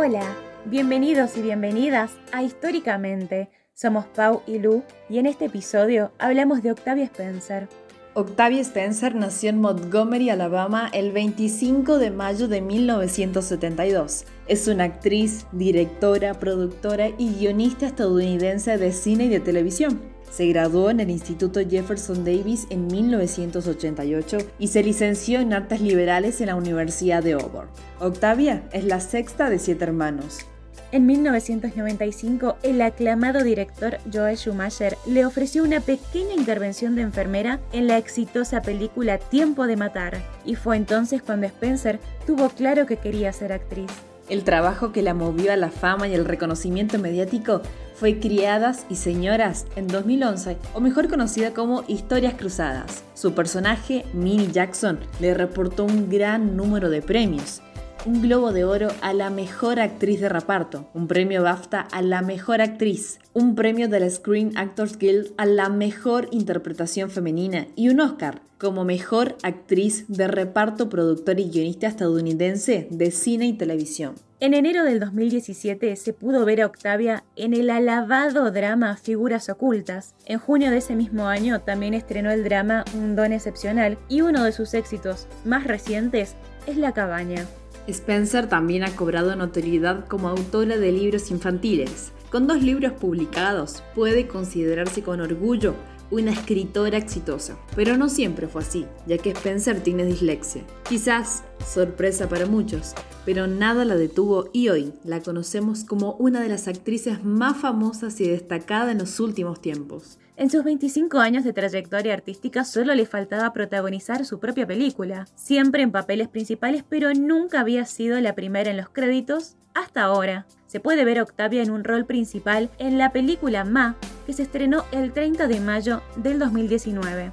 Hola, bienvenidos y bienvenidas a Históricamente. Somos Pau y Lu y en este episodio hablamos de Octavia Spencer. Octavia Spencer nació en Montgomery, Alabama, el 25 de mayo de 1972. Es una actriz, directora, productora y guionista estadounidense de cine y de televisión. Se graduó en el Instituto Jefferson Davis en 1988 y se licenció en Artes Liberales en la Universidad de Auburn. Octavia es la sexta de siete hermanos. En 1995, el aclamado director Joel Schumacher le ofreció una pequeña intervención de enfermera en la exitosa película Tiempo de Matar, y fue entonces cuando Spencer tuvo claro que quería ser actriz. El trabajo que la movió a la fama y el reconocimiento mediático fue Criadas y Señoras en 2011, o mejor conocida como Historias Cruzadas. Su personaje, Minnie Jackson, le reportó un gran número de premios. Un Globo de Oro a la Mejor Actriz de Reparto, un premio BAFTA a la Mejor Actriz, un premio de la Screen Actors Guild a la Mejor Interpretación Femenina y un Oscar como Mejor Actriz de Reparto, Productor y Guionista estadounidense de cine y televisión. En enero del 2017 se pudo ver a Octavia en el alabado drama Figuras Ocultas. En junio de ese mismo año también estrenó el drama Un Don Excepcional y uno de sus éxitos más recientes es La Cabaña. Spencer también ha cobrado notoriedad como autora de libros infantiles. Con dos libros publicados, puede considerarse con orgullo una escritora exitosa. Pero no siempre fue así, ya que Spencer tiene dislexia. Quizás, sorpresa para muchos, pero nada la detuvo y hoy la conocemos como una de las actrices más famosas y destacadas en los últimos tiempos. En sus 25 años de trayectoria artística solo le faltaba protagonizar su propia película, siempre en papeles principales, pero nunca había sido la primera en los créditos hasta ahora. Se puede ver a Octavia en un rol principal en la película Ma, que se estrenó el 30 de mayo del 2019.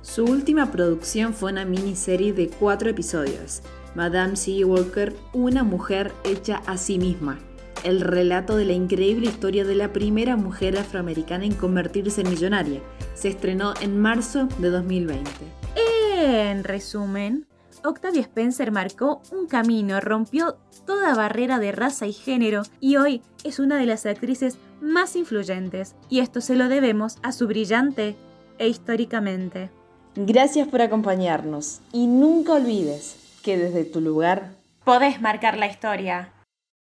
Su última producción fue una miniserie de cuatro episodios, Madame C. Walker, una mujer hecha a sí misma. El relato de la increíble historia de la primera mujer afroamericana en convertirse en millonaria. Se estrenó en marzo de 2020. En resumen, Octavia Spencer marcó un camino, rompió toda barrera de raza y género y hoy es una de las actrices más influyentes. Y esto se lo debemos a su brillante e históricamente. Gracias por acompañarnos y nunca olvides que desde tu lugar podés marcar la historia.